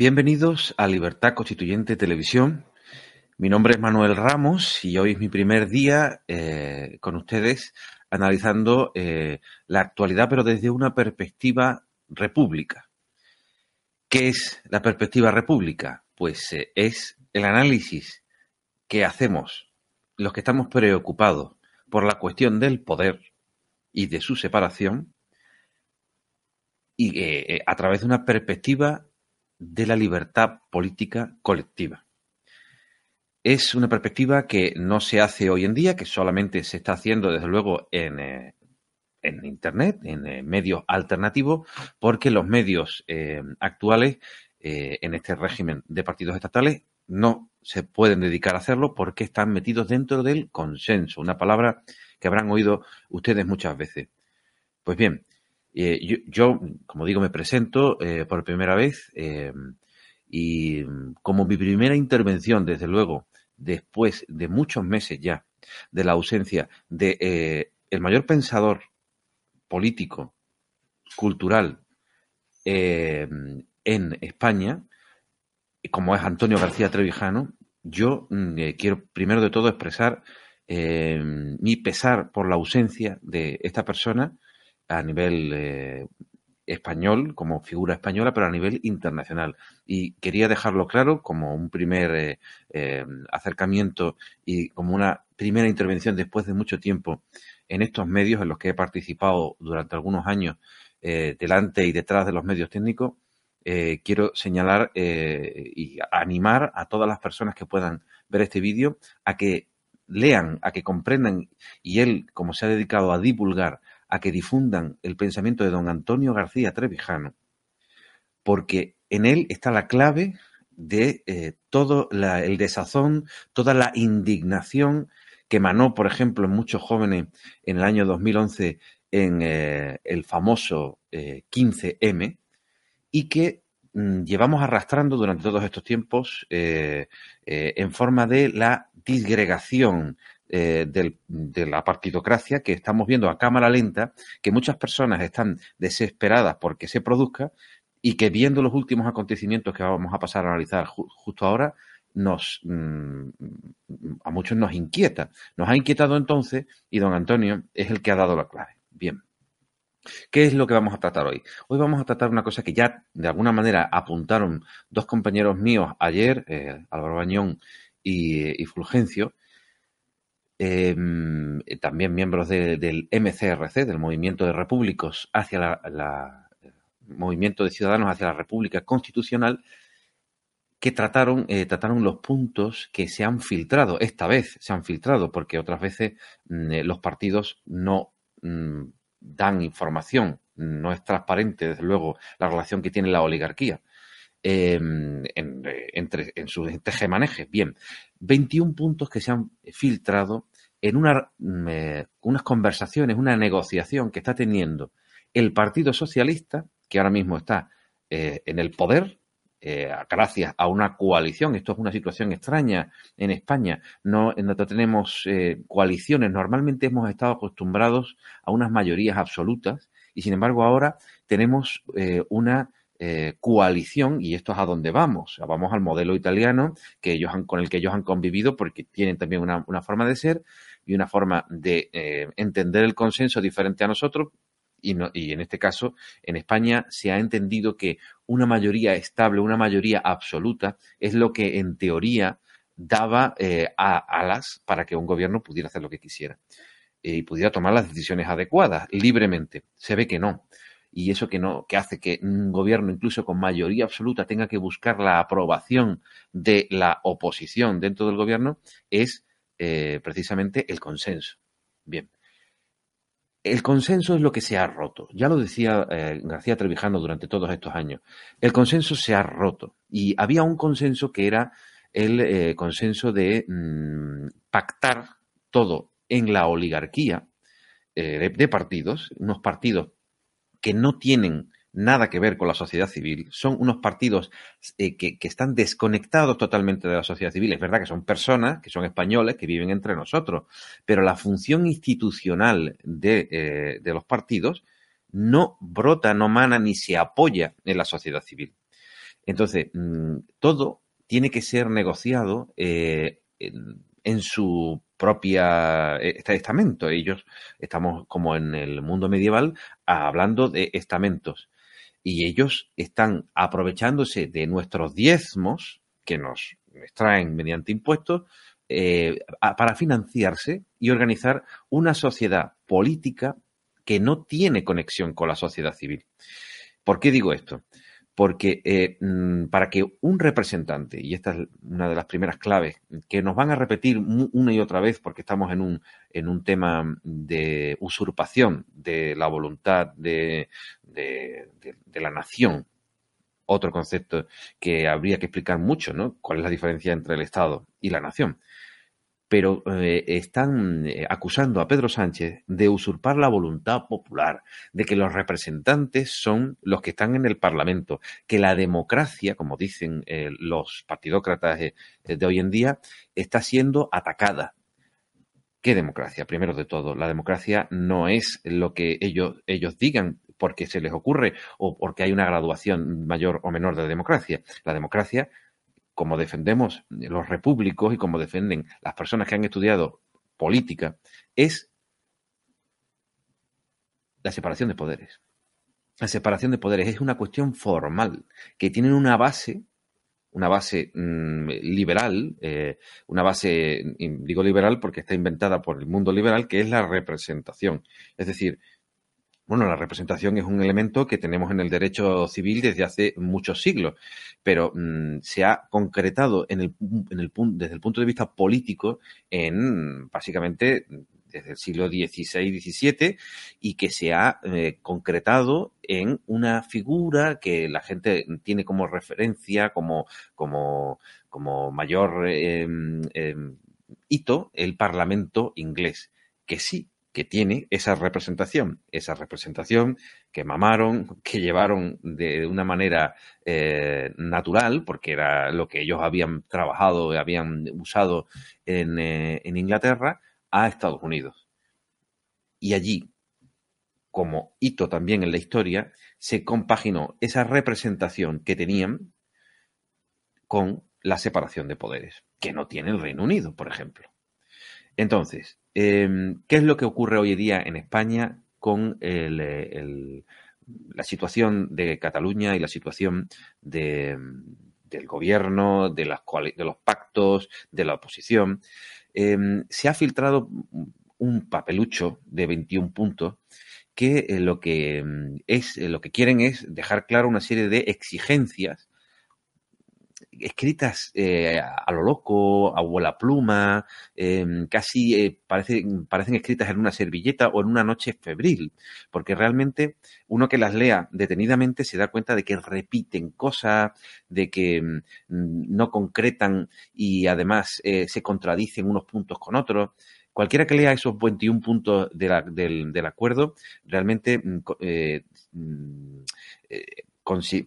Bienvenidos a Libertad Constituyente Televisión. Mi nombre es Manuel Ramos y hoy es mi primer día eh, con ustedes analizando eh, la actualidad, pero desde una perspectiva república. ¿Qué es la perspectiva república? Pues eh, es el análisis que hacemos los que estamos preocupados por la cuestión del poder y de su separación y a través de una perspectiva de la libertad política colectiva. Es una perspectiva que no se hace hoy en día, que solamente se está haciendo, desde luego, en, eh, Internet, en eh, medios alternativos, porque los medios eh, actuales en este régimen de partidos estatales no se pueden dedicar a hacerlo porque están metidos dentro del consenso, una palabra que habrán oído ustedes muchas veces. Pues bien, eh, yo, como digo, me presento eh, por primera vez eh, y como mi primera intervención, desde luego, después de muchos meses ya de la ausencia de el mayor pensador político, cultural en España, como es Antonio García Trevijano, yo mm, quiero primero de todo expresar mi pesar por la ausencia de esta persona a nivel eh, español, como figura española, pero a nivel internacional. Y quería dejarlo claro como un primer eh, eh, acercamiento y como una primera intervención después de mucho tiempo en estos medios en los que he participado durante algunos años delante y detrás de los medios técnicos. quiero señalar y animar a todas las personas que puedan ver este vídeo a que lean, a que comprendan, y él, como se ha dedicado a divulgar a que difundan el pensamiento de don Antonio García Trevijano, porque en él está la clave de eh, todo el desazón, toda la indignación que emanó, por ejemplo, en muchos jóvenes en el año 2011 en eh, el famoso 15M eh, y que mm, llevamos arrastrando durante todos estos tiempos en forma de la disgregación eh, de la partidocracia que estamos viendo a cámara lenta, que muchas personas están desesperadas porque se produzca y que viendo los últimos acontecimientos que vamos a pasar a analizar justo ahora, nos mm, a muchos nos inquieta. Nos ha inquietado entonces y don Antonio es el que ha dado la clave. Bien. ¿Qué es lo que vamos a tratar hoy? Hoy vamos a tratar una cosa que ya de alguna manera apuntaron dos compañeros míos ayer, eh, Álvaro Bañón y, y Fulgencio, eh, también miembros del MCRC, del Movimiento de Repúblicos hacia la, Movimiento de Ciudadanos hacia la República Constitucional, que trataron, eh, trataron los puntos que se han filtrado. Esta vez se han filtrado, porque otras veces mm, eh, los partidos no mm, dan información, no es transparente, desde luego, la relación que tiene la oligarquía. Em, en, entre, en sus. Bien, 21 puntos que se han filtrado en una, mm, eh, unas conversaciones, una negociación que está teniendo el Partido Socialista, que ahora mismo está eh, en el poder, eh, gracias a una coalición. Esto es una situación extraña en España. No, no tenemos coaliciones. Normalmente hemos estado acostumbrados a unas mayorías absolutas y, sin embargo, ahora tenemos una coalición y esto es a dónde vamos. vamos al modelo italiano que ellos han, con el que ellos han convivido porque tienen también una forma de ser y una forma de eh, entender el consenso diferente a nosotros. Y, y en este caso, en España se ha entendido que una mayoría estable, una mayoría absoluta, es lo que en teoría daba eh, alas para que un gobierno pudiera hacer lo que quisiera eh, y pudiera tomar las decisiones adecuadas libremente. Se ve que no. y eso que no que hace que un gobierno incluso con mayoría absoluta tenga que buscar la aprobación de la oposición dentro del gobierno es eh, precisamente el consenso. Bien. El consenso es lo que se ha roto. Ya lo decía eh, García Trevijano durante todos estos años. El consenso se ha roto. Y había un consenso que era el eh, consenso de mm, pactar todo en la oligarquía de partidos, unos partidos que no tienen nada que ver con la sociedad civil, son unos partidos eh, que, están desconectados totalmente de la sociedad civil. Es verdad que son personas, que son españoles, que viven entre nosotros, pero la función institucional de, eh, los partidos no brota, no mana ni se apoya en la sociedad civil. Entonces, mm, todo tiene que ser negociado eh, en su propia este estamento. Ellos estamos como en el mundo medieval hablando de estamentos y ellos están aprovechándose de nuestros diezmos que nos extraen mediante impuestos eh, para financiarse y organizar una sociedad política que no tiene conexión con la sociedad civil. ¿Por qué digo esto? Porque eh, mm, para que un representante, y esta es una de las primeras claves que nos van a repetir una y otra vez porque estamos en un, en un tema de usurpación de la voluntad de, de, la nación, otro concepto que habría que explicar mucho, ¿no? ¿Cuál es la diferencia entre el Estado y la nación? Pero eh, están eh, acusando a Pedro Sánchez de usurpar la voluntad popular, de que los representantes son los que están en el Parlamento, que la democracia, como dicen eh, los partidócratas de hoy en día, está siendo atacada. ¿Qué democracia? Primero de todo, la democracia no es lo que ellos, ellos digan porque se les ocurre o porque hay una graduación mayor o menor de democracia. La democracia como defendemos los repúblicos y como defienden las personas que han estudiado política, es la separación de poderes. La separación de poderes es una cuestión formal que tiene una base, una base mm, liberal, eh, una base, digo liberal porque está inventada por el mundo liberal, que es la representación. Es decir, bueno, la representación es un elemento que tenemos en el derecho civil desde hace muchos siglos, pero mm, se ha concretado en el, en el, desde el punto de vista político en básicamente desde el siglo XVI, XVII, y que se ha eh, concretado en una figura que la gente tiene como referencia, como, como, como mayor em, em, hito, el Parlamento inglés, que sí que tiene esa representación, esa representación que mamaron, que llevaron de una manera eh, natural, porque era lo que ellos habían trabajado, habían usado en, eh, en Inglaterra, a Estados Unidos. Y allí, como hito también en la historia, se compaginó esa representación que tenían con la separación de poderes, que no tiene el Reino Unido, por ejemplo. Entonces, Em, ¿Qué es lo que ocurre hoy día en España con la situación de Cataluña y la situación del gobierno, de, los pactos, de la oposición? Em, se ha filtrado un papelucho de 21 puntos que eh, lo que em, es eh, lo que quieren es dejar claro una serie de exigencias escritas eh, a lo loco, a vuela pluma, em, casi eh, parecen escritas en una servilleta o en una noche febril, porque realmente uno que las lea detenidamente se da cuenta de que repiten cosas, de que mm, no concretan y además eh, se contradicen unos puntos con otros. Cualquiera que lea esos 21 puntos del, acuerdo realmente mm, mm,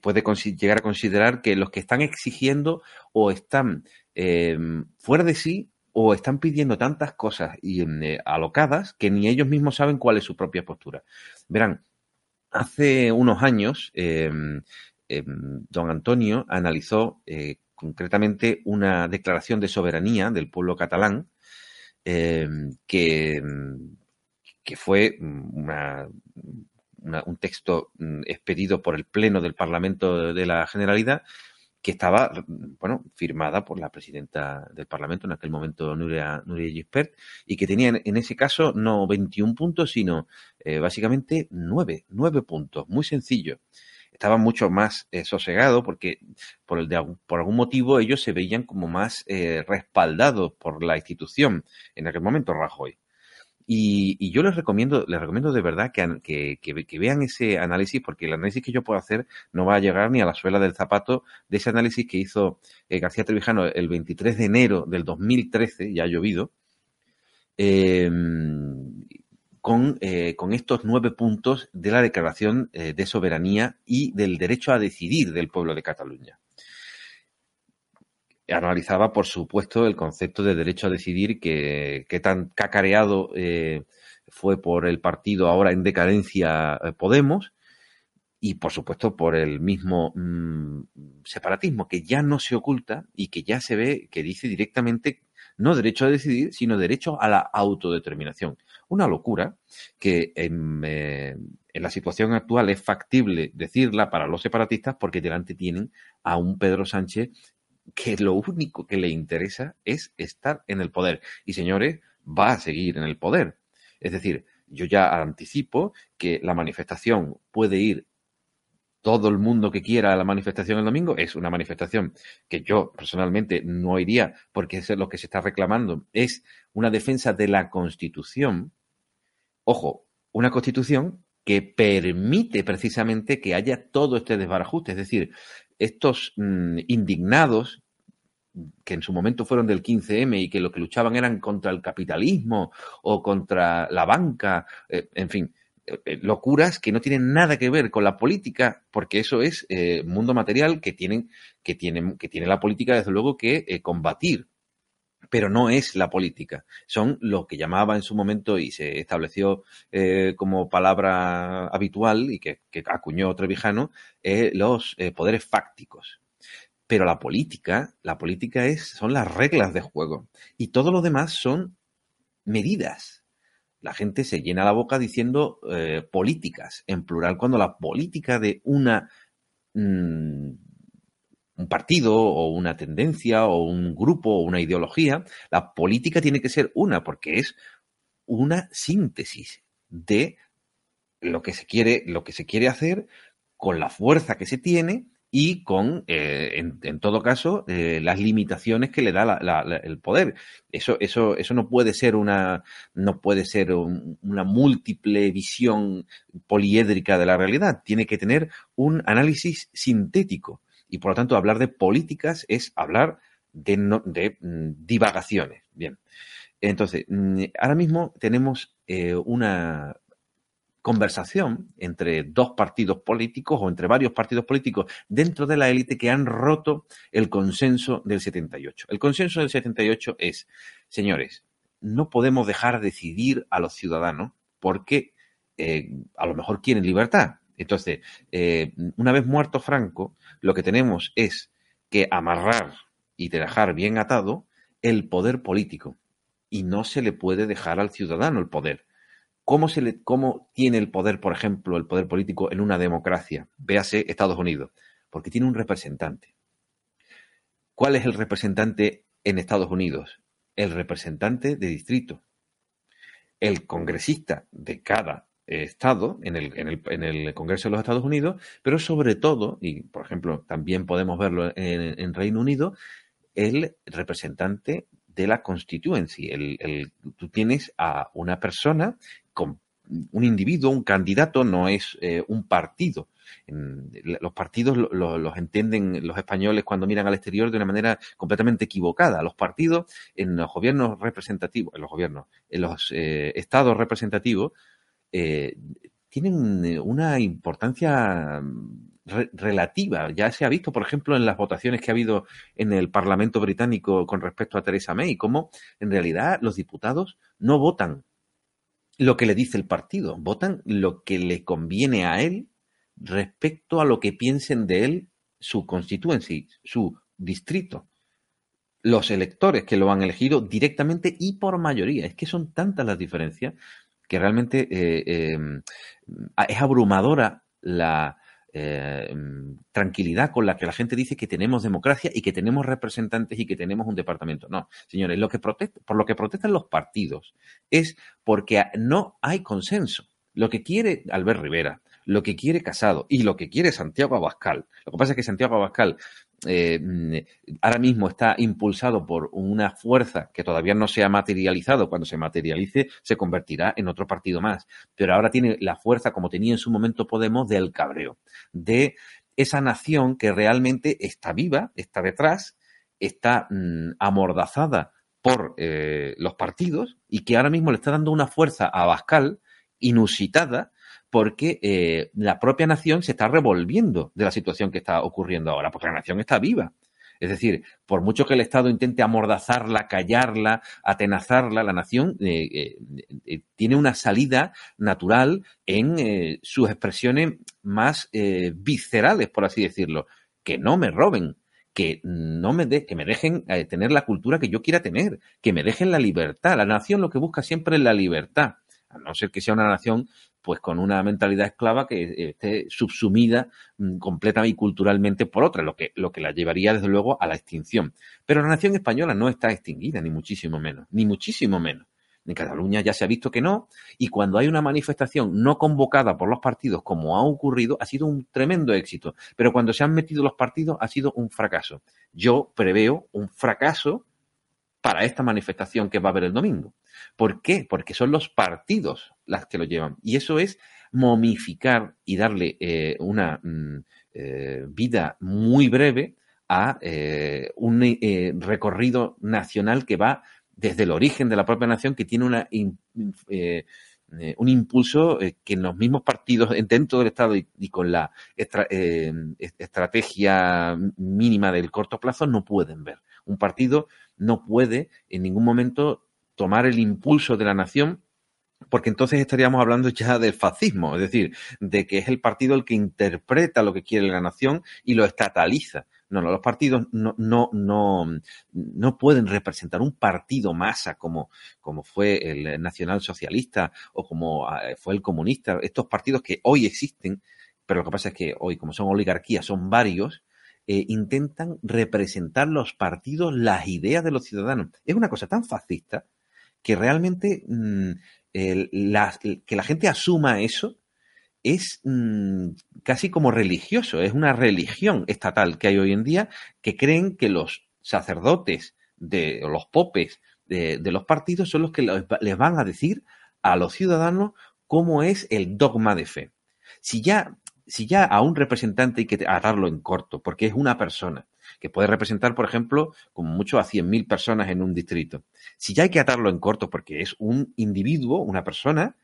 puede llegar a considerar que los que están exigiendo o están eh, fuera de sí o están pidiendo tantas cosas y, eh, alocadas que ni ellos mismos saben cuál es su propia postura. Verán, hace unos años em, em, don Antonio analizó eh, concretamente una declaración de soberanía del pueblo catalán em, que, que fue una, un texto mm, expedido por el Pleno del Parlamento de la Generalidad que estaba, bueno, firmada por la presidenta del Parlamento en aquel momento, Nuria Gispert, y que tenía en ese caso no 21 puntos, sino eh, básicamente 9, 9 puntos, muy sencillo. Estaba mucho más eh, sosegado porque por, el de, por algún motivo ellos se veían como más eh, respaldados por la institución en aquel momento, Rajoy. Y, yo les recomiendo, les recomiendo de verdad que, vean ese análisis, porque el análisis que yo puedo hacer no va a llegar ni a la suela del zapato de ese análisis que hizo eh, García Trevijano el 23 de enero del 2013, ya ha llovido, con, eh, con, estos nueve puntos de la Declaración eh, de Soberanía y del derecho a decidir del pueblo de Cataluña analizaba, por supuesto, el concepto de derecho a decidir que, tan cacareado eh, fue por el partido ahora en decadencia eh, Podemos y, por supuesto, por el mismo mm, separatismo que ya no se oculta y que ya se ve que dice directamente no derecho a decidir, sino derecho a la autodeterminación. Una locura que en, eh, en, la situación actual es factible decirla para los separatistas porque delante tienen a un Pedro Sánchez que lo único que le interesa es estar en el poder. Y señores, va a seguir en el poder. Es decir, yo ya anticipo que la manifestación puede ir todo el mundo que quiera a la manifestación el domingo. Es una manifestación que yo personalmente no iría porque es lo que se está reclamando. Es una defensa de la Constitución. Ojo, una Constitución que permite precisamente que haya todo este desbarajuste. Es decir, estos mm, indignados que en su momento fueron del 15M y que lo que luchaban eran contra el capitalismo o contra la banca, eh, en fin, eh, eh, locuras que no tienen nada que ver con la política, porque eso es mundo material que tienen, que tienen, que tiene la política desde luego que combatir pero no es la política. Son lo que llamaba en su momento y se estableció eh, como palabra habitual y que, acuñó Trevijano, eh, los eh, poderes fácticos. Pero la política, la política es, son las reglas de juego y todo lo demás son medidas. La gente se llena la boca diciendo políticas en plural, cuando la política de una mm, un partido o una tendencia o un grupo o una ideología, la política tiene que ser una, porque es una síntesis de lo que se quiere, lo que se quiere hacer con la fuerza que se tiene y con, eh, en, todo caso, eh, las limitaciones que le da el poder. Eso, eso, eso no puede ser una, no puede ser una múltiple visión poliédrica de la realidad. Tiene que tener un análisis sintético y por lo tanto hablar de políticas es hablar de, de mm, divagaciones. Bien. Entonces, mm, ahora mismo tenemos eh, una conversación entre dos partidos políticos o entre varios partidos políticos dentro de la élite que han roto el consenso del 78. El consenso del 78 es, señores, no podemos dejar decidir a los ciudadanos porque eh, a lo mejor quieren libertad, entonces, eh, una vez muerto Franco, lo que tenemos es que amarrar y dejar bien atado el poder político. Y no se le puede dejar al ciudadano el poder. ¿Cómo, se le, ¿Cómo tiene el poder, por ejemplo, el poder político en una democracia? Véase Estados Unidos. Porque tiene un representante. ¿Cuál es el representante en Estados Unidos? El representante de distrito. El congresista de cada Estado en el, en, el, en el, Congreso de los Estados Unidos, pero sobre todo, y por ejemplo también podemos verlo en, Reino Unido, el representante de la constituency. El, tú tienes a una persona con un individuo, un candidato, no es eh, un partido. los partidos los entienden los españoles cuando miran al exterior de una manera completamente equivocada. Los partidos en los gobiernos representativos, en los gobiernos, en los eh, estados representativos, eh, tienen eh, una importancia mm, relativa. Ya se ha visto, por ejemplo, en las votaciones que ha habido en el Parlamento británico con respecto a Theresa May, cómo en realidad los diputados no votan lo que le dice el partido, votan lo que le conviene a él respecto a lo que piensen de él su constituency, su distrito. Los electores que lo han elegido directamente y por mayoría. Es que son tantas las diferencias que realmente eh, em, es abrumadora la, eh, tranquilidad con la que la gente dice que tenemos democracia y que tenemos representantes y que tenemos un departamento. No, señores, lo que por lo que protestan los partidos es porque no hay consenso. Lo que quiere Albert Rivera, lo que quiere Casado y lo que quiere Santiago Abascal. Lo que pasa es que Santiago Abascal eh, ahora mismo está impulsado por una fuerza que todavía no se ha materializado. Cuando se materialice, se convertirá en otro partido más. Pero ahora tiene la fuerza, como tenía en su momento Podemos, del cabreo, de esa nación que realmente está viva, está detrás, está mm, amordazada por eh, los partidos y que ahora mismo le está dando una fuerza a Abascal inusitada porque eh, la propia nación se está revolviendo de la situación que está ocurriendo ahora, porque la nación está viva. Es decir, por mucho que el Estado intente amordazarla, callarla, atenazarla, la nación eh, eh, tiene una salida natural en sus expresiones más viscerales, por así decirlo. Que no me roben, que no me que me dejen tener la cultura que yo quiera tener, que me dejen la libertad. La nación lo que busca siempre es la libertad a no ser que sea una nación pues con una mentalidad esclava que esté subsumida mm, completa y culturalmente por otra, lo que, lo que la llevaría desde luego a la extinción. Pero la nación española no está extinguida, ni muchísimo menos, ni muchísimo menos. En Cataluña ya se ha visto que no, y cuando hay una manifestación no convocada por los partidos, como ha ocurrido, ha sido un tremendo éxito. Pero cuando se han metido los partidos, ha sido un fracaso. Yo preveo un fracaso para esta manifestación que va a haber el domingo. ¿Por qué? Porque son los partidos las que lo llevan. Y eso es momificar y darle eh, una mm, eh, vida muy breve a eh, un recorrido nacional que va desde el origen de la propia nación, que tiene una, un impulso que en los mismos partidos dentro del Estado y, con la estrategia mínima del corto plazo no pueden ver. Un partido no puede en ningún momento tomar el impulso de la nación porque entonces estaríamos hablando ya del fascismo, es decir, de que es el partido el que interpreta lo que quiere la nación y lo estataliza. No, no, los partidos no, no, no, no pueden representar un partido masa como, como fue el nacionalsocialista o como eh, fue el comunista. Estos partidos que hoy existen, pero lo que pasa es que hoy, como son oligarquías, son varios, eh, intentan representar los partidos, las ideas de los ciudadanos. Es una cosa tan fascista que realmente mm, que la gente asuma eso es mm, casi como religioso, es una religión estatal que hay hoy en día que creen que los sacerdotes de los popes de, los partidos son los que les van a decir a los ciudadanos cómo es el dogma de fe. Si ya, si ya a un representante hay que atarlo en corto, porque es una persona, que puede representar, por ejemplo, como mucho a 100.000 personas en un distrito. Si ya hay que atarlo en corto porque es un individuo, una persona,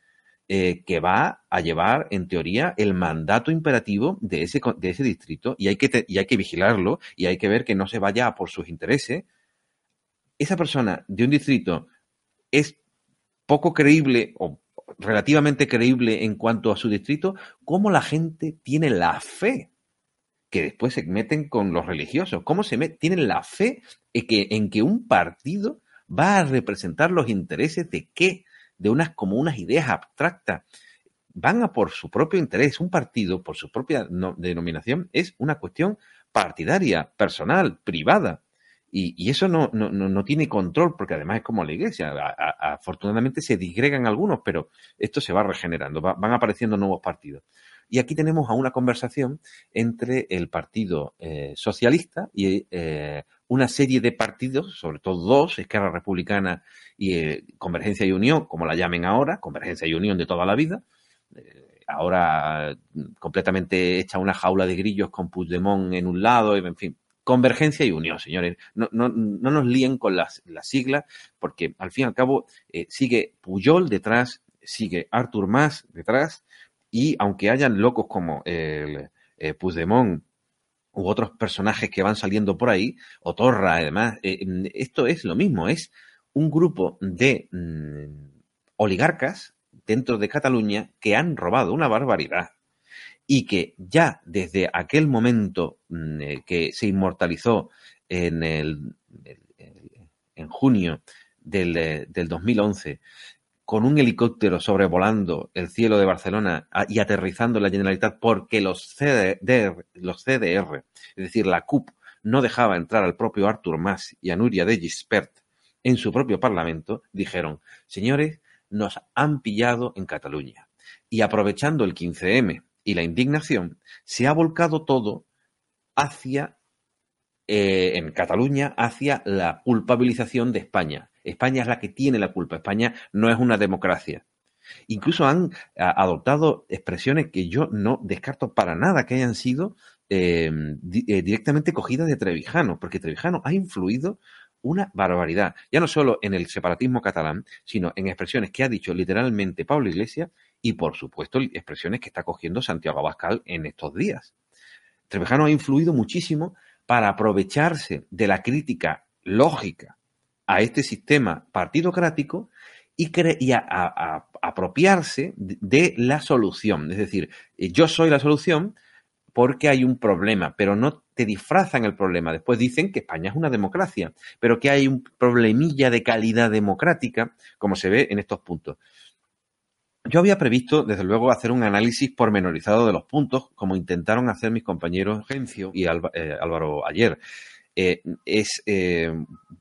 eh, que va a llevar, en teoría, el mandato imperativo de ese, de ese distrito y hay, que y hay que vigilarlo y hay que ver que no se vaya por sus intereses. Esa persona de un distrito es poco creíble o relativamente creíble en cuanto a su distrito, ¿cómo la gente tiene la fe que después se meten con los religiosos. ¿Cómo se meten? Tienen la fe en que, un partido va a representar los intereses de qué? De unas como unas ideas abstractas. Van a por su propio interés. Un partido, por su propia denominación, es una cuestión partidaria, personal, privada. Y, eso no, no, no, tiene control, porque además es como la iglesia. afortunadamente se disgregan algunos, pero esto se va regenerando, van apareciendo nuevos partidos. Y aquí tenemos a una conversación entre el Partido eh, Socialista y eh, una serie de partidos, sobre todo dos, Esquerra Republicana y eh, Convergencia y Unión, como la llamen ahora, Convergencia y Unión de toda la vida, ahora completamente hecha una jaula de grillos con Puigdemont en un lado, en fin, Convergencia y Unión, señores. No, no, no nos líen con las, las, siglas, porque al fin y al cabo sigue Puyol detrás, sigue Artur Mas detrás, y aunque hayan locos como el eh, Puigdemont u otros personajes que van saliendo por ahí, o Torra, además, eh, mm, esto es lo mismo, es un grupo de mm, oligarcas dentro de Cataluña que han robado una barbaridad y que ya desde aquel momento mm, eh, que se inmortalizó en, el, en junio del, del 2011 con un helicóptero sobrevolando el cielo de Barcelona y aterrizando la Generalitat porque los CDR, los CDR, es decir, la CUP, no dejaba entrar al propio Artur Mas y a Nuria de Gispert en su propio parlamento, dijeron, señores, nos han pillado en Cataluña. Y aprovechando el 15M y la indignación, se ha volcado todo hacia, eh, en Cataluña, hacia la culpabilización de España. España es la que tiene la culpa. España no es una democracia. Incluso han adoptado expresiones que yo no descarto para nada que hayan sido eh, eh, directamente cogidas de Trevijano, porque Trevijano ha influido una barbaridad, ya no solo en el separatismo catalán, sino en expresiones que ha dicho literalmente Pablo Iglesias y, por supuesto, expresiones que está cogiendo Santiago Abascal en estos días. Trevijano ha influido muchísimo para aprovecharse de la crítica lógica a este sistema partidocrático y, apropiarse de la solución. Es decir, eh, yo soy la solución, porque hay un problema, pero no te disfrazan el problema. Después dicen que España es una democracia, pero que hay un problemilla de calidad democrática, como se ve en estos puntos. Yo había previsto, desde luego, hacer un análisis pormenorizado de los puntos, como intentaron hacer mis compañeros Gencio y eh, Álvaro ayer. Eh, es eh,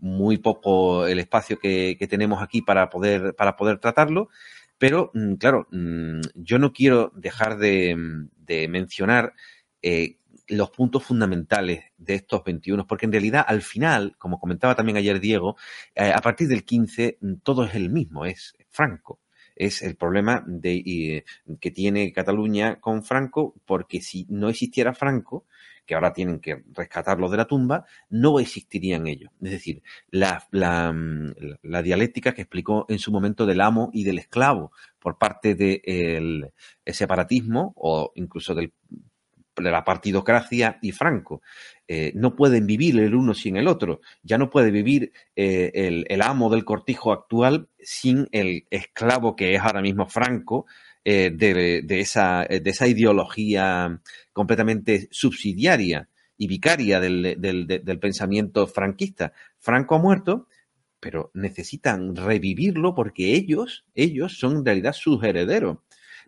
muy poco el espacio que, tenemos aquí para poder, para poder tratarlo, pero mm, claro, mm, yo no quiero dejar de mencionar eh, los puntos fundamentales de estos 21, porque en realidad al final, como comentaba también ayer Diego, a partir del 15 mm, todo es el mismo, es Franco. Es el problema de, que tiene Cataluña con Franco, porque si no existiera Franco, que ahora tienen que rescatarlo de la tumba, no existirían ellos. Es decir, la, la, mm, la dialéctica que explicó en su momento del amo y del esclavo por parte del separatismo o incluso del de la partidocracia y Franco. Eh, no pueden vivir el uno sin el otro. Ya no puede vivir eh, el, amo del cortijo actual sin el esclavo que es ahora mismo Franco eh, de, esa, de esa ideología completamente subsidiaria y vicaria del, del pensamiento franquista. Franco ha muerto, pero necesitan revivirlo porque ellos, ellos son en realidad sus herederos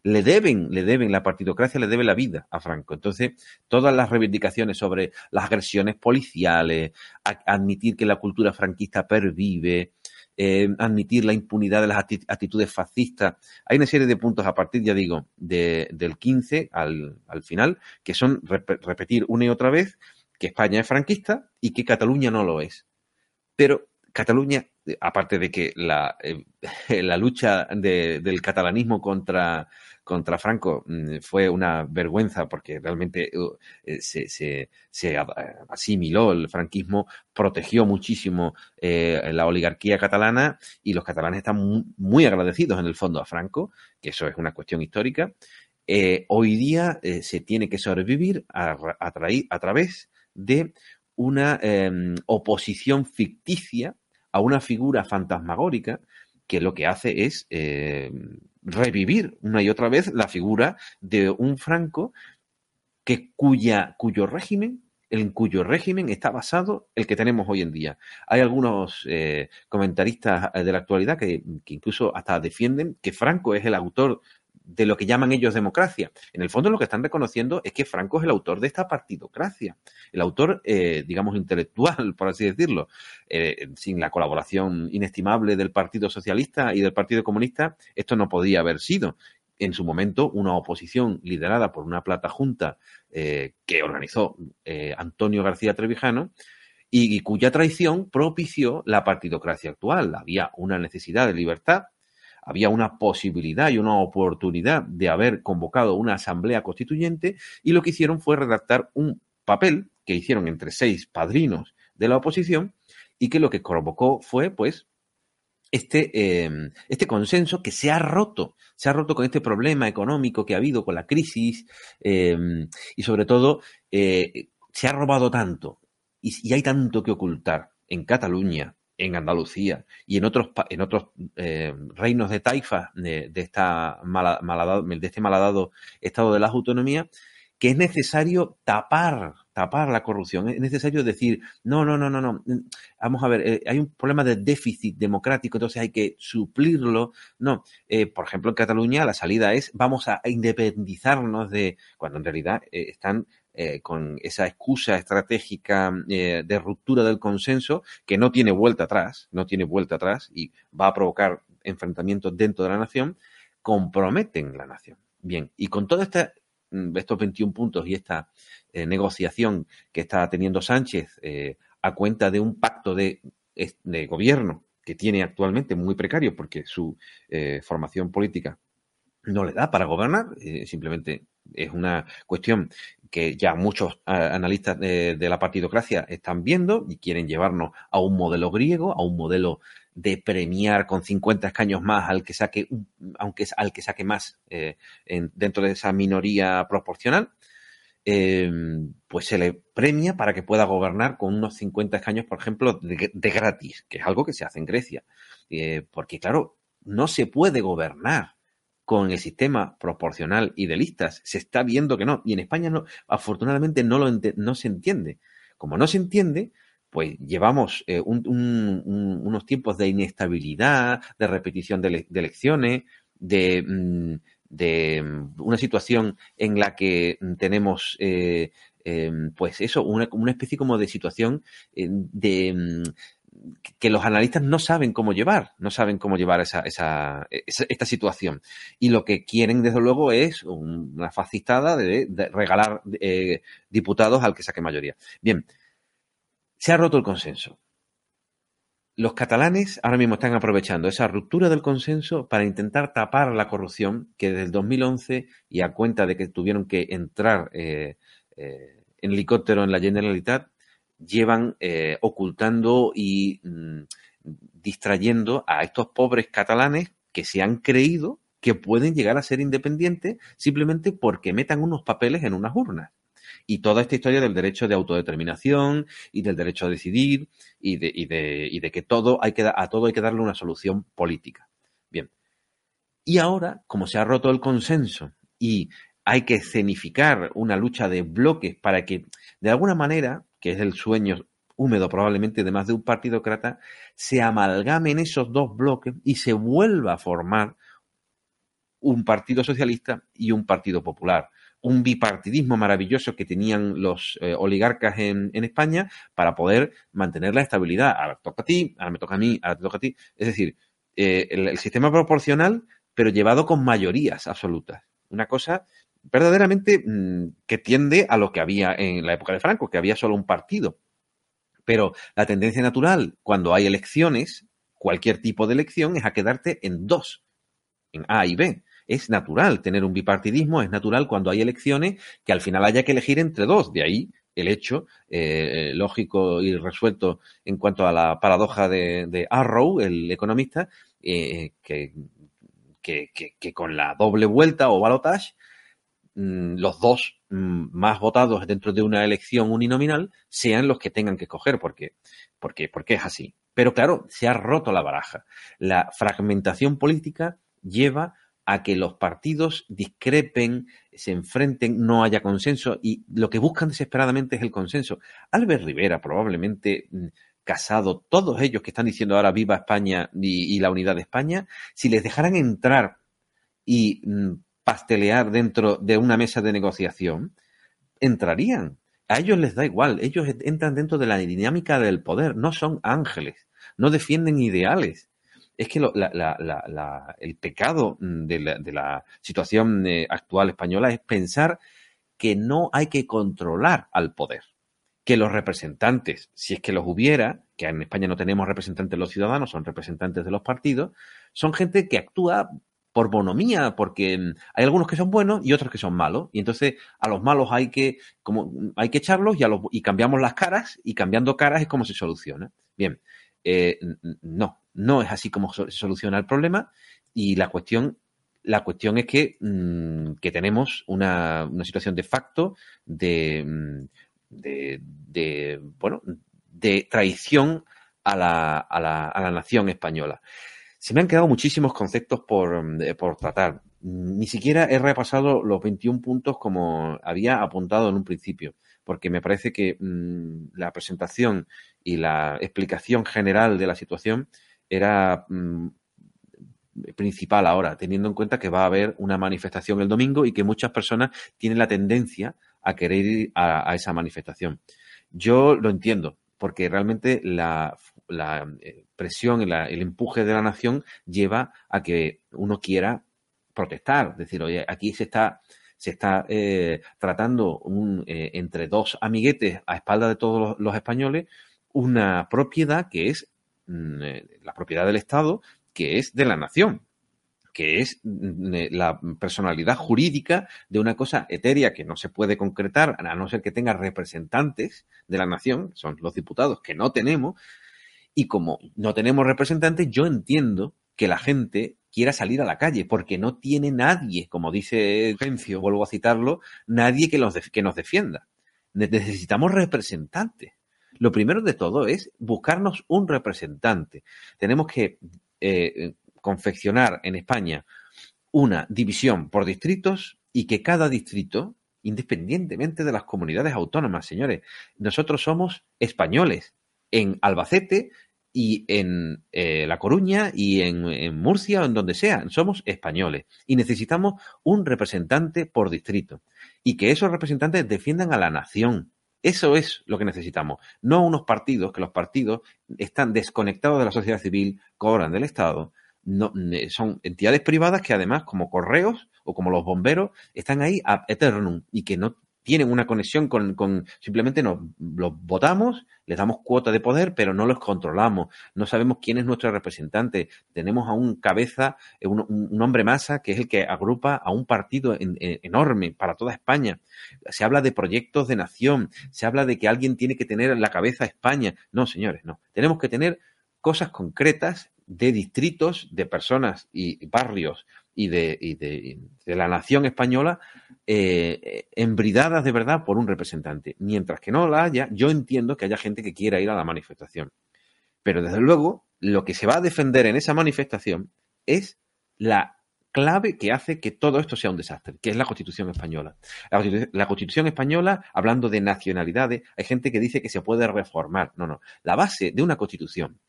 le deben, le deben, la partidocracia le debe la vida a Franco. Entonces, todas las reivindicaciones sobre las agresiones policiales, admitir que la cultura franquista pervive, eh, admitir la impunidad de las actitudes fascistas. Hay una serie de puntos a partir, ya digo, del 15 al, final, que son repetir una y otra vez que España es franquista y que Cataluña no lo es. Pero Cataluña, aparte de que la, eh, la lucha del catalanismo contra contra Franco mm, fue una vergüenza porque realmente uh, eh, se, asimiló el franquismo, protegió muchísimo eh, la oligarquía catalana y los catalanes están muy, agradecidos en el fondo a Franco, que eso es una cuestión histórica. Eh, hoy día se tiene que sobrevivir a, a, través de una em, oposición ficticia a una figura fantasmagórica que lo que hace es em, revivir una y otra vez la figura de un Franco que cuya, cuyo régimen en cuyo régimen está basado el que tenemos hoy en día. Hay algunos eh, comentaristas de la actualidad que, incluso hasta defienden que Franco es el autor de lo que llaman ellos democracia. En el fondo lo que están reconociendo es que Franco es el autor de esta partidocracia, el autor, eh, digamos, intelectual, por así decirlo. Eh, sin la colaboración inestimable del Partido Socialista y del Partido Comunista, esto no podía haber sido. En su momento, una oposición liderada por una plata junta eh, que organizó Antonio García Trevijano, y cuya traición propició la partidocracia actual. Había una necesidad de libertad, había una posibilidad y una oportunidad de haber convocado una asamblea constituyente y lo que hicieron fue redactar un papel que hicieron entre seis padrinos de la oposición y que lo que provocó fue pues este, em, este consenso que se ha roto, se ha roto con este problema económico que ha habido con la crisis em, y sobre todo eh, se ha robado tanto y hay tanto que ocultar en Cataluña, en Andalucía y en otros, en otros eh, reinos de taifa de, esta de este malhadado estado de las autonomías, que es necesario tapar tapar la corrupción. Es necesario decir, no, no, no, no, no. Vamos a ver, eh, hay un problema de déficit democrático, entonces hay que suplirlo. No, eh, por ejemplo, en Cataluña la salida es vamos a independizarnos de, cuando en realidad eh, con esa excusa estratégica de ruptura del consenso que no tiene vuelta atrás, no tiene vuelta atrás y va a provocar enfrentamientos dentro de la nación, comprometen la nación. Bien, y con todos mm, estos 21 puntos y esta eh, negociación que está teniendo Sánchez eh, a cuenta de un pacto de, de, gobierno que tiene actualmente muy precario porque su eh, formación política no le da para gobernar, simplemente es una cuestión que ya muchos analistas de, la partidocracia están viendo y quieren llevarnos a un modelo griego, a un modelo de premiar con 50 escaños más al que saque, aunque al que saque más eh, dentro de esa minoría proporcional, pues se le premia para que pueda gobernar con unos 50 escaños, por ejemplo, de, gratis, que es algo que se hace en Grecia. Eh, porque, claro, no se puede gobernar con el sistema proporcional y de listas. Se está viendo que no. Y en España, no, afortunadamente, no, lo no se entiende. Como no se entiende, pues llevamos eh, unos tiempos de inestabilidad, de repetición de, elecciones, de, mm, mm, una situación en la que tenemos, eh, em, pues eso, una, especie como de situación eh, de mm, que los analistas no saben cómo llevar, no saben cómo llevar esa, esa, esta situación. Y lo que quieren, desde luego, es una fascistada de, regalar diputados al que saque mayoría. Bien, se ha roto el consenso. Los catalanes ahora mismo están aprovechando esa ruptura del consenso para intentar tapar la corrupción que desde el 2011 y a cuenta de que tuvieron que entrar eh, eh, en helicóptero en la Generalitat, llevan eh, ocultando y mm, distrayendo a estos pobres catalanes que se han creído que pueden llegar a ser independientes simplemente porque metan unos papeles en unas urnas y toda esta historia del derecho de autodeterminación y del derecho a decidir y de, y de, y de que todo hay que, a todo hay que darle una solución política. Bien. Y ahora, como se ha roto el consenso y hay que escenificar una lucha de bloques para que, de alguna manera, que es el sueño húmedo probablemente de más de un partidócrata, se amalgamen esos dos bloques y se vuelva a formar un partido socialista y un partido popular un bipartidismo maravilloso que tenían los eh, oligarcas en, España para poder mantener la estabilidad. Ahora toca a ti, ahora me toca a mí, ahora te toca a ti. Es decir, eh, el, sistema proporcional, pero llevado con mayorías absolutas. Una cosa verdaderamente mm, que tiende a lo que había en la época de Franco, que había solo un partido. Pero la tendencia natural, cuando hay elecciones, cualquier tipo de elección, es a quedarte en dos, en A y B es natural tener un bipartidismo, es natural cuando hay elecciones que al final haya que elegir entre dos. De ahí el hecho eh, lógico y resuelto en cuanto a la paradoja de, Arrow, el economista, eh, que, que, con la doble vuelta o balotage, los dos mm, más votados dentro de una elección uninominal sean los que tengan que escoger, porque, porque, porque es así. Pero claro, se ha roto la baraja. La fragmentación política lleva a que los partidos discrepen, se enfrenten, no haya consenso y lo que buscan desesperadamente es el consenso. Albert Rivera, probablemente mm, Casado, todos ellos que están diciendo ahora viva España y, la unidad de España, si les dejaran entrar y mm, pastelear dentro de una mesa de negociación, entrarían. A ellos les da igual, ellos entran dentro de la dinámica del poder, no son ángeles, no defienden ideales es que el pecado de la, situación eh, actual española es pensar que no hay que controlar al poder, que los representantes, si es que los hubiera, que en España no tenemos representantes de los ciudadanos, son representantes de los partidos, son gente que actúa por bonomía, porque mm, hay algunos que son buenos y otros que son malos. Y entonces a los malos hay que, como, hay que echarlos y, cambiamos las caras y cambiando caras es como se soluciona. Bien, eh, no, no es así como se soluciona el problema y la cuestión, la cuestión es que, mm, que tenemos una, una, situación de facto de, mm, de, de, bueno, de traición a la, a, la, a la nación española. Se me han quedado muchísimos conceptos por, mm, por tratar. Ni siquiera he repasado los 21 puntos como había apuntado en un principio. porque me parece que mm, la presentación y la explicación general de la situación era mm, principal ahora, teniendo en cuenta que va a haber una manifestación el domingo y que muchas personas tienen la tendencia a querer ir a, esa manifestación. Yo lo entiendo, porque realmente la, eh, presión y el empuje de la nación lleva a que uno quiera protestar, es decir, oye, aquí se está se está eh, tratando un, eh, entre dos amiguetes a espalda de todos los, españoles una propiedad que es mm, la propiedad del Estado, que es de la nación que es mm, eh, la personalidad jurídica de una cosa etérea que no se puede concretar a no ser que tenga representantes de la nación, son los diputados que no tenemos, y como no tenemos representantes, yo entiendo que la gente quiera salir a la calle, porque no tiene nadie, como dice Gencio, vuelvo a citarlo, nadie que, que nos defienda. Necesitamos representantes. Lo primero de todo es buscarnos un representante. Tenemos que eh, confeccionar en España una división por distritos y que cada distrito, independientemente de las comunidades autónomas, señores, nosotros somos españoles en Albacete y en eh, La Coruña y en, Murcia o en donde sea, somos españoles y necesitamos un representante por distrito y que esos representantes defiendan a la nación. Eso es lo que necesitamos, no unos partidos, que los partidos están desconectados de la sociedad civil, cobran del Estado, no, son entidades privadas que además, como correos o como los bomberos, están ahí a eternum y que no tienen una conexión con, con simplemente nos los votamos, les damos cuota de poder, pero no los controlamos, no sabemos quién es nuestro representante, tenemos a un cabeza, eh, un, un hombre masa que es el que agrupa a un partido enorme para toda España. Se habla de proyectos de nación, se habla de que alguien tiene que tener la cabeza España. No, señores, no. Tenemos que tener cosas concretas de distritos, de personas y barrios y de, la nación española eh, embridadas de verdad por un representante. Mientras que no la haya, yo entiendo que haya gente que quiera ir a la manifestación. Pero desde luego, lo que se va a defender en esa manifestación es la clave que hace que todo esto sea un desastre, que es la Constitución española. La Constitución, española, hablando de nacionalidades, hay gente que dice que se puede reformar. No, no. La base de una Constitución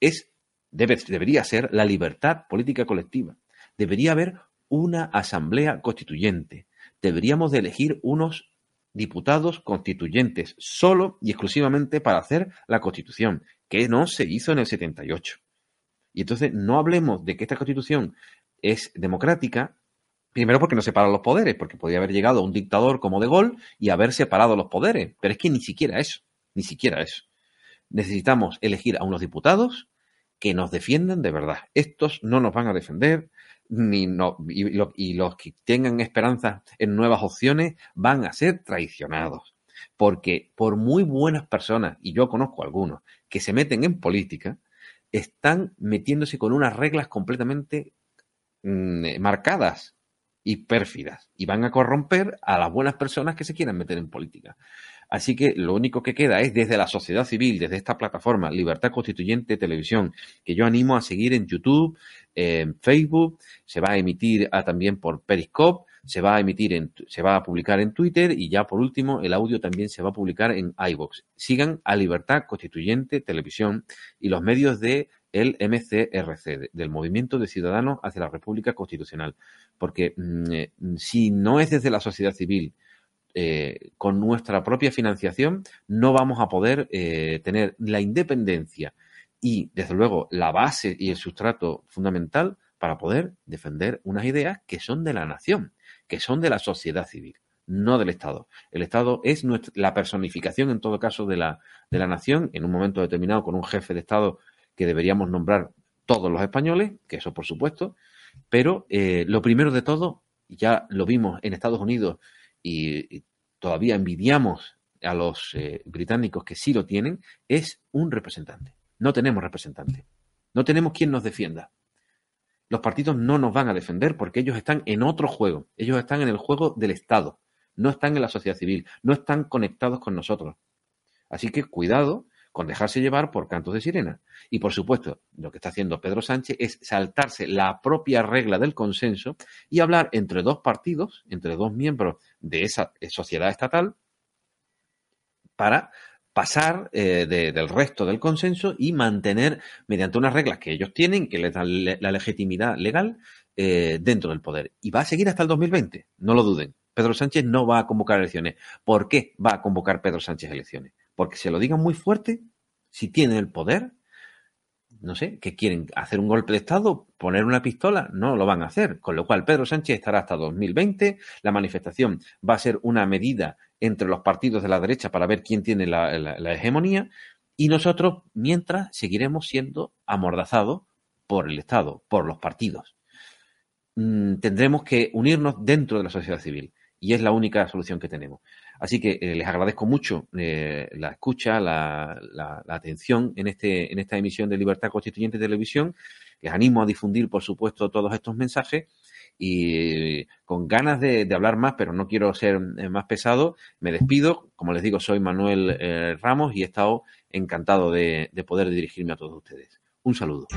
es debería ser la libertad política colectiva. Debería haber una asamblea constituyente. Deberíamos de elegir unos diputados constituyentes solo y exclusivamente para hacer la constitución, que no se hizo en el 78. Y entonces no hablemos de que esta constitución es democrática, primero porque no separa los poderes, porque podría haber llegado un dictador como De Gaulle y haber separado los poderes, pero es que ni siquiera eso, ni siquiera eso. Necesitamos elegir a unos diputados que nos defiendan de verdad. Estos no nos van a defender, ni y, los que tengan esperanza en nuevas opciones van a ser traicionados. Porque por muy buenas personas, y yo conozco algunos, que se meten en política, están metiéndose con unas reglas completamente mm, marcadas y pérfidas y van a corromper a las buenas personas que se quieran meter en política. Así que lo único que queda es desde la sociedad civil, desde esta plataforma Libertad Constituyente Televisión, que yo animo a seguir en YouTube, en Facebook, se va a emitir también por Periscope, se va a emitir en, se va a publicar en Twitter y ya por último el audio también se va a publicar en iVoox. Sigan a Libertad Constituyente Televisión y los medios de el MCRC, del Movimiento de Ciudadanos hacia la República Constitucional. Porque mm, eh, si no es desde la sociedad civil, eh, con nuestra propia financiación no vamos a poder eh, tener la independencia y, desde luego, la base y el sustrato fundamental para poder defender unas ideas que son de la nación, que son de la sociedad civil, no del Estado. El Estado es la personificación, en todo caso, de la, de la nación, en un momento determinado, con un jefe de Estado que deberíamos nombrar todos los españoles, que eso por supuesto, pero eh, lo primero de todo, ya lo vimos en Estados Unidos y, todavía envidiamos a los eh, británicos que sí lo tienen, es un representante. No tenemos representante. No tenemos quien nos defienda. Los partidos no nos van a defender porque ellos están en otro juego. Ellos están en el juego del Estado. No están en la sociedad civil. No están conectados con nosotros. Así que cuidado con dejarse llevar por cantos de sirena. Y por supuesto, lo que está haciendo Pedro Sánchez es saltarse la propia regla del consenso y hablar entre dos partidos, entre dos miembros de esa sociedad estatal, para pasar eh, del resto del consenso y mantener, mediante unas reglas que ellos tienen, que les dan la legitimidad legal, eh, dentro del poder. Y va a seguir hasta el 2020, no lo duden. Pedro Sánchez no va a convocar elecciones. ¿Por qué va a convocar Pedro Sánchez elecciones? Porque se lo digan muy fuerte, si tienen el poder, no sé, que quieren hacer un golpe de Estado, poner una pistola, no lo van a hacer. Con lo cual, Pedro Sánchez estará hasta 2020. La manifestación va a ser una medida entre los partidos de la derecha para ver quién tiene la, hegemonía. Y nosotros, mientras, seguiremos siendo amordazados por el Estado, por los partidos. Mm, tendremos que unirnos dentro de la sociedad civil. Y es la única solución que tenemos. Así que eh, les agradezco mucho eh, la escucha, la, atención en, este, en esta emisión de Libertad Constituyente Televisión. Les animo a difundir, por supuesto, todos estos mensajes y con ganas de, hablar más, pero no quiero ser eh, más pesado, me despido. Como les digo, soy Manuel Ramos y he estado encantado de poder dirigirme a todos ustedes. Un saludo.